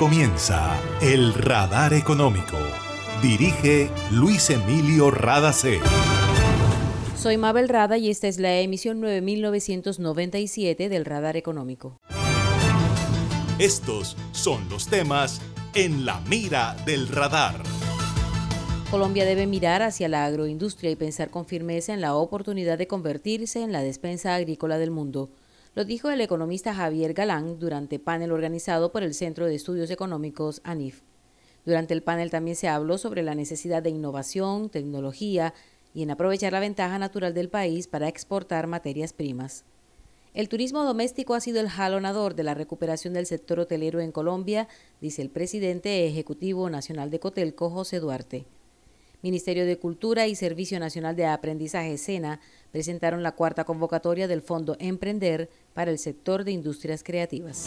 comienza El Radar Económico. Dirige Luis Emilio Radacé. Soy Mabel Rada y esta es la emisión 9997 del Radar Económico. Estos son los temas en la mira del radar. Colombia debe mirar hacia la agroindustria y pensar con firmeza en la oportunidad de convertirse en la despensa agrícola del mundo. Lo dijo el economista Javier Galán durante panel organizado por el Centro de Estudios Económicos ANIF. Durante el panel también se habló sobre la necesidad de innovación, tecnología y en aprovechar la ventaja natural del país para exportar materias primas. El turismo doméstico ha sido el jalonador de la recuperación del sector hotelero en Colombia, dice el presidente ejecutivo nacional de Cotelco, José Duarte. Ministerio de Cultura y Servicio Nacional de Aprendizaje SENA presentaron la cuarta convocatoria del Fondo Emprender para el sector de industrias creativas.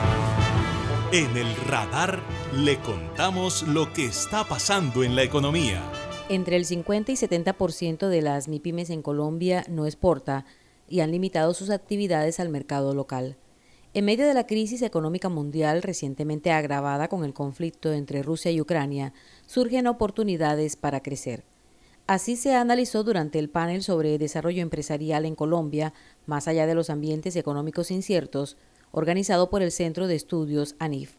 En el radar le contamos lo que está pasando en la economía. Entre el 50 y 70% de las MIPIMES en Colombia no exporta y han limitado sus actividades al mercado local. En medio de la crisis económica mundial recientemente agravada con el conflicto entre Rusia y Ucrania, surgen oportunidades para crecer. Así se analizó durante el panel sobre desarrollo empresarial en Colombia, más allá de los ambientes económicos inciertos, organizado por el Centro de Estudios ANIF.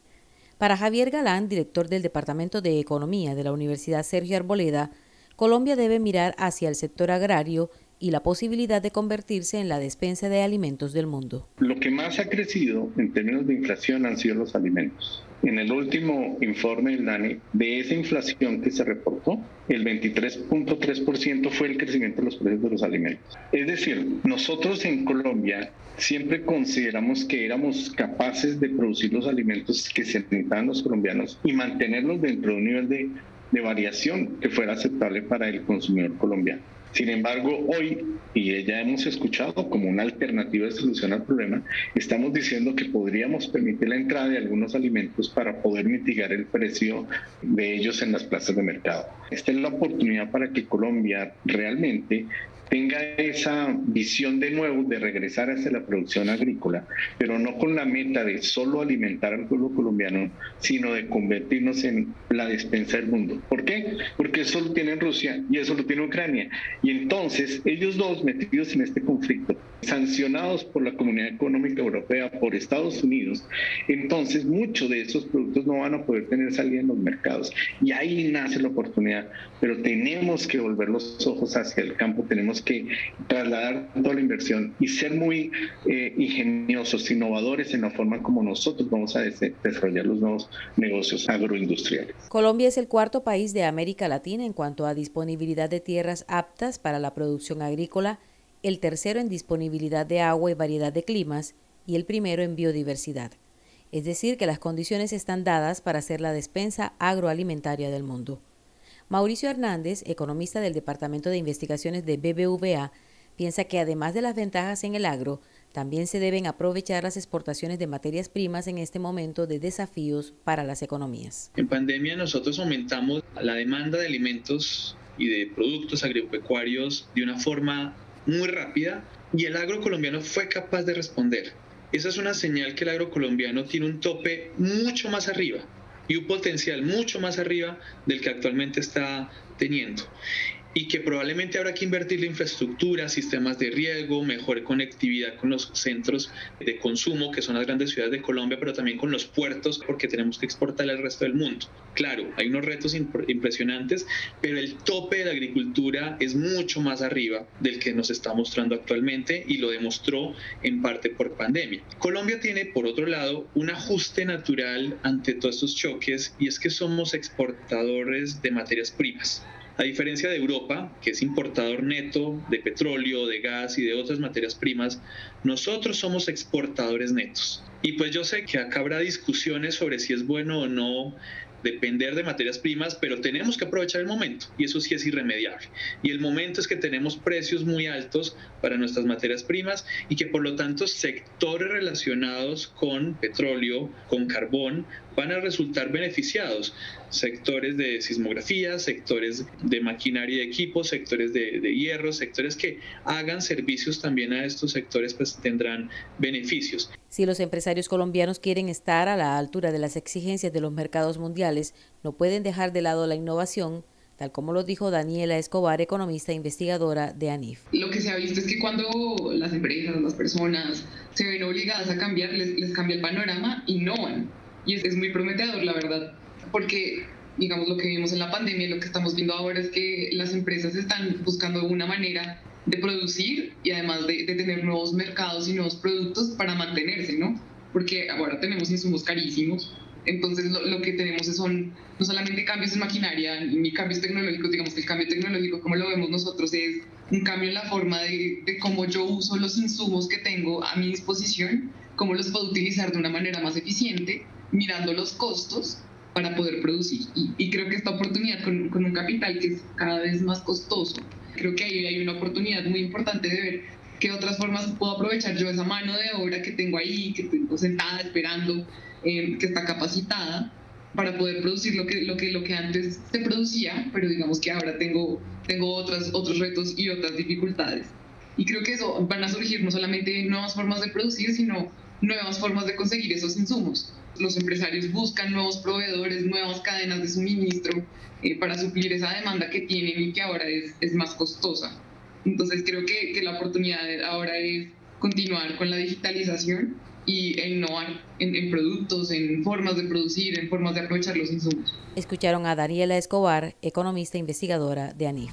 Para Javier Galán, director del Departamento de Economía de la Universidad Sergio Arboleda, Colombia debe mirar hacia el sector agrario y la posibilidad de convertirse en la despensa de alimentos del mundo. Lo que más ha crecido en términos de inflación han sido los alimentos. En el último informe del DANE, de esa inflación que se reportó, el 23.3% fue el crecimiento de los precios de los alimentos. Es decir, nosotros en Colombia siempre consideramos que éramos capaces de producir los alimentos que se necesitaban los colombianos y mantenerlos dentro de un nivel de, de variación que fuera aceptable para el consumidor colombiano. Sin embargo, hoy, y ya hemos escuchado como una alternativa de solución al problema, estamos diciendo que podríamos permitir la entrada de algunos alimentos para poder mitigar el precio de ellos en las plazas de mercado. Esta es la oportunidad para que Colombia realmente tenga esa visión de nuevo de regresar hacia la producción agrícola, pero no con la meta de solo alimentar al pueblo colombiano, sino de convertirnos en la despensa del mundo. ¿Por qué? Porque eso lo tiene Rusia y eso lo tiene Ucrania. Y entonces ellos dos metidos en este conflicto, sancionados por la Comunidad Económica Europea, por Estados Unidos, entonces muchos de esos productos no van a poder tener salida en los mercados. Y ahí nace la oportunidad, pero tenemos que volver los ojos hacia el campo, tenemos que trasladar toda la inversión y ser muy eh, ingeniosos, innovadores en la forma como nosotros vamos a desarrollar los nuevos negocios agroindustriales. Colombia es el cuarto país de América Latina en cuanto a disponibilidad de tierras aptas para la producción agrícola, el tercero en disponibilidad de agua y variedad de climas y el primero en biodiversidad. Es decir, que las condiciones están dadas para ser la despensa agroalimentaria del mundo. Mauricio Hernández, economista del Departamento de Investigaciones de BBVA, piensa que además de las ventajas en el agro, También se deben aprovechar las exportaciones de materias primas en este momento de desafíos para las economías. En pandemia nosotros aumentamos la demanda de alimentos y de productos agropecuarios de una forma muy rápida y el agro colombiano fue capaz de responder. Esa es una señal que el agro colombiano tiene un tope mucho más arriba y un potencial mucho más arriba del que actualmente está teniendo y que probablemente habrá que invertir en infraestructura, sistemas de riego, mejor conectividad con los centros de consumo, que son las grandes ciudades de Colombia, pero también con los puertos, porque tenemos que exportar al resto del mundo. Claro, hay unos retos impresionantes, pero el tope de la agricultura es mucho más arriba del que nos está mostrando actualmente y lo demostró en parte por pandemia. Colombia tiene, por otro lado, un ajuste natural ante todos estos choques y es que somos exportadores de materias primas. A diferencia de Europa, que es importador neto de petróleo, de gas y de otras materias primas, nosotros somos exportadores netos. Y pues yo sé que acá habrá discusiones sobre si es bueno o no depender de materias primas, pero tenemos que aprovechar el momento y eso sí es irremediable. Y el momento es que tenemos precios muy altos para nuestras materias primas y que por lo tanto sectores relacionados con petróleo, con carbón, van a resultar beneficiados. Sectores de sismografía, sectores de maquinaria y equipos, sectores de, de, hierro, sectores que hagan servicios también a estos sectores, pues tendrán beneficios. Si los empresarios colombianos quieren estar a la altura de las exigencias de los mercados mundiales, no pueden dejar de lado la innovación, tal como lo dijo Daniela Escobar, economista e investigadora de ANIF. Lo que se ha visto es que cuando las empresas, las personas se ven obligadas a cambiar, les, les cambia el panorama, innovan. Y es, es muy prometedor, la verdad, porque digamos, lo que vimos en la pandemia, lo que estamos viendo ahora es que las empresas están buscando una manera de producir y además de, tener nuevos mercados y nuevos productos para mantenerse, ¿no? Porque ahora tenemos insumos carísimos, entonces lo, que tenemos son no solamente cambios en maquinaria ni cambios tecnológicos, digamos que el cambio tecnológico como lo vemos nosotros es un cambio en la forma de, de cómo yo uso los insumos que tengo a mi disposición, cómo los puedo utilizar de una manera más eficiente, mirando los costos para poder producir. Y, creo que esta oportunidad con, con, un capital que es cada vez más costoso, creo que ahí hay una oportunidad muy importante de ver qué otras formas puedo aprovechar yo esa mano de obra que tengo ahí, que tengo sentada esperando, eh, que está capacitada para poder producir lo que, lo, que, lo que antes se producía, pero digamos que ahora tengo, tengo otras, otros retos y otras dificultades. Y creo que eso van a surgir no solamente nuevas formas de producir, sino nuevas formas de conseguir esos insumos los empresarios buscan nuevos proveedores, nuevas cadenas de suministro eh, para suplir esa demanda que tienen y que ahora es, es más costosa. Entonces creo que, que, la oportunidad ahora es continuar con la digitalización y e innovar en, en, productos, en formas de producir, en formas de aprovechar los insumos. Escucharon a Daniela Escobar, economista investigadora de ANIF.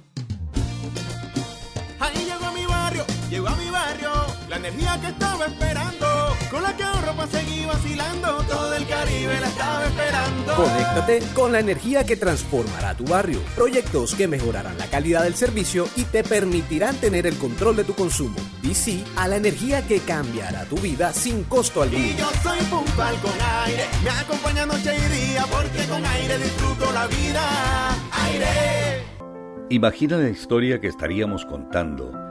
Que estaba esperando, con la que ahorro para seguir vacilando, todo el Caribe la estaba esperando. Conéctate con la energía que transformará tu barrio. Proyectos que mejorarán la calidad del servicio y te permitirán tener el control de tu consumo. Y sí a la energía que cambiará tu vida sin costo alguno. Y yo soy puntual con aire, me acompaña noche y día, porque con aire disfruto la vida. Aire. Imagina la historia que estaríamos contando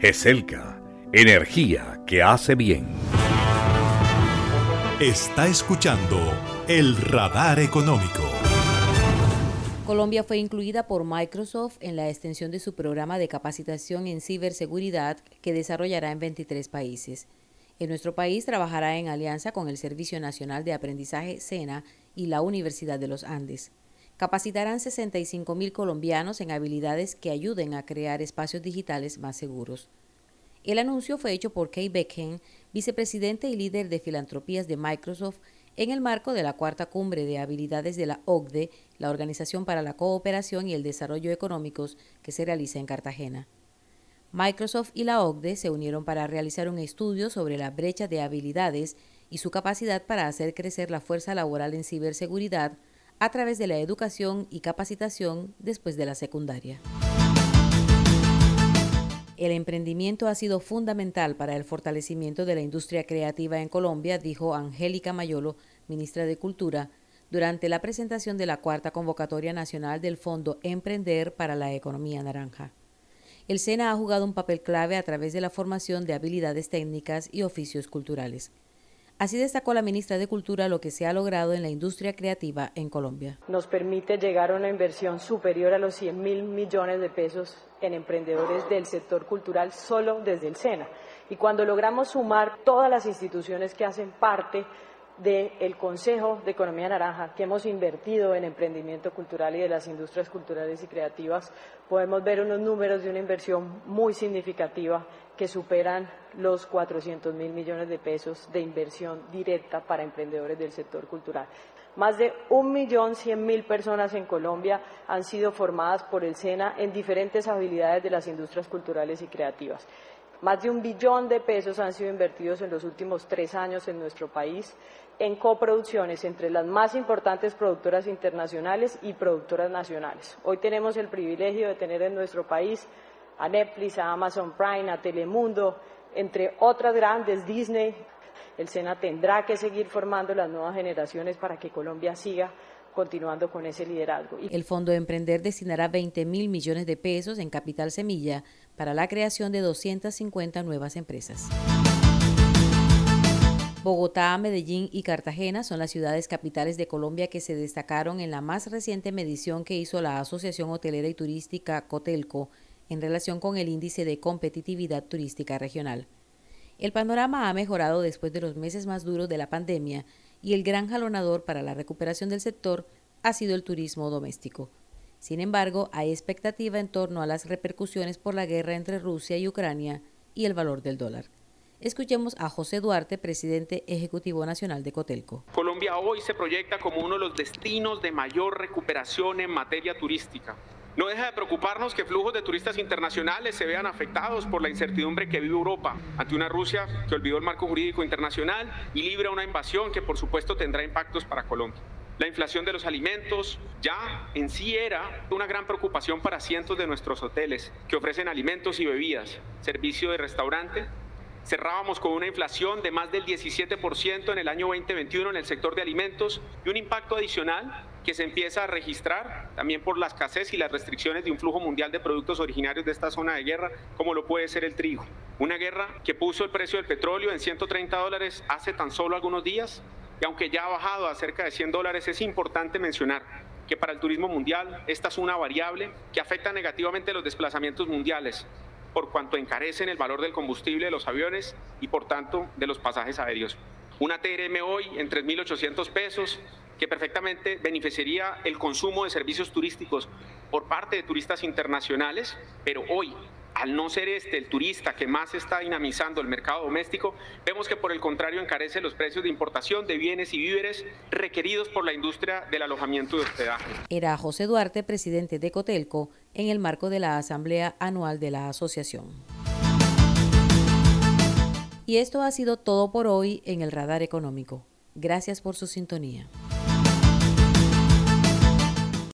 GESELCA, energía que hace bien. Está escuchando el radar económico. Colombia fue incluida por Microsoft en la extensión de su programa de capacitación en ciberseguridad que desarrollará en 23 países. En nuestro país trabajará en alianza con el Servicio Nacional de Aprendizaje SENA y la Universidad de los Andes. Capacitarán 65 mil colombianos en habilidades que ayuden a crear espacios digitales más seguros. El anuncio fue hecho por Kay Beckham, vicepresidente y líder de filantropías de Microsoft, en el marco de la cuarta cumbre de habilidades de la OCDE, la Organización para la Cooperación y el Desarrollo Económicos, que se realiza en Cartagena. Microsoft y la OCDE se unieron para realizar un estudio sobre la brecha de habilidades y su capacidad para hacer crecer la fuerza laboral en ciberseguridad a través de la educación y capacitación después de la secundaria. El emprendimiento ha sido fundamental para el fortalecimiento de la industria creativa en Colombia, dijo Angélica Mayolo, ministra de Cultura, durante la presentación de la cuarta convocatoria nacional del Fondo Emprender para la Economía Naranja. El SENA ha jugado un papel clave a través de la formación de habilidades técnicas y oficios culturales. Así destacó la ministra de Cultura lo que se ha logrado en la industria creativa en Colombia. Nos permite llegar a una inversión superior a los 100 mil millones de pesos en emprendedores del sector cultural solo desde el SENA. Y cuando logramos sumar todas las instituciones que hacen parte del Consejo de Economía Naranja, que hemos invertido en emprendimiento cultural y de las industrias culturales y creativas, podemos ver unos números de una inversión muy significativa que superan los 400 mil millones de pesos de inversión directa para emprendedores del sector cultural. Más de 1.100.000 personas en Colombia han sido formadas por el SENA en diferentes habilidades de las industrias culturales y creativas. Más de un billón de pesos han sido invertidos en los últimos tres años en nuestro país en coproducciones entre las más importantes productoras internacionales y productoras nacionales. Hoy tenemos el privilegio de tener en nuestro país a Netflix, a Amazon Prime, a Telemundo, entre otras grandes, Disney, el SENA tendrá que seguir formando las nuevas generaciones para que Colombia siga continuando con ese liderazgo. El Fondo de Emprender destinará 20 mil millones de pesos en capital semilla para la creación de 250 nuevas empresas. Bogotá, Medellín y Cartagena son las ciudades capitales de Colombia que se destacaron en la más reciente medición que hizo la Asociación Hotelera y Turística Cotelco en relación con el índice de competitividad turística regional. El panorama ha mejorado después de los meses más duros de la pandemia y el gran jalonador para la recuperación del sector ha sido el turismo doméstico. Sin embargo, hay expectativa en torno a las repercusiones por la guerra entre Rusia y Ucrania y el valor del dólar. Escuchemos a José Duarte, presidente ejecutivo nacional de Cotelco. Colombia hoy se proyecta como uno de los destinos de mayor recuperación en materia turística. No deja de preocuparnos que flujos de turistas internacionales se vean afectados por la incertidumbre que vive Europa ante una Rusia que olvidó el marco jurídico internacional y libra una invasión que por supuesto tendrá impactos para Colombia. La inflación de los alimentos ya en sí era una gran preocupación para cientos de nuestros hoteles que ofrecen alimentos y bebidas, servicio de restaurante Cerrábamos con una inflación de más del 17% en el año 2021 en el sector de alimentos y un impacto adicional que se empieza a registrar también por la escasez y las restricciones de un flujo mundial de productos originarios de esta zona de guerra, como lo puede ser el trigo. Una guerra que puso el precio del petróleo en 130 dólares hace tan solo algunos días y aunque ya ha bajado a cerca de 100 dólares, es importante mencionar que para el turismo mundial esta es una variable que afecta negativamente los desplazamientos mundiales, por cuanto encarecen el valor del combustible de los aviones y por tanto de los pasajes aéreos. Una TRM hoy en 3.800 pesos que perfectamente beneficiaría el consumo de servicios turísticos por parte de turistas internacionales, pero hoy al no ser este el turista que más está dinamizando el mercado doméstico, vemos que por el contrario encarece los precios de importación de bienes y víveres requeridos por la industria del alojamiento de hospedaje. Era José Duarte, presidente de Cotelco, en el marco de la Asamblea Anual de la Asociación. Y esto ha sido todo por hoy en el Radar Económico. Gracias por su sintonía.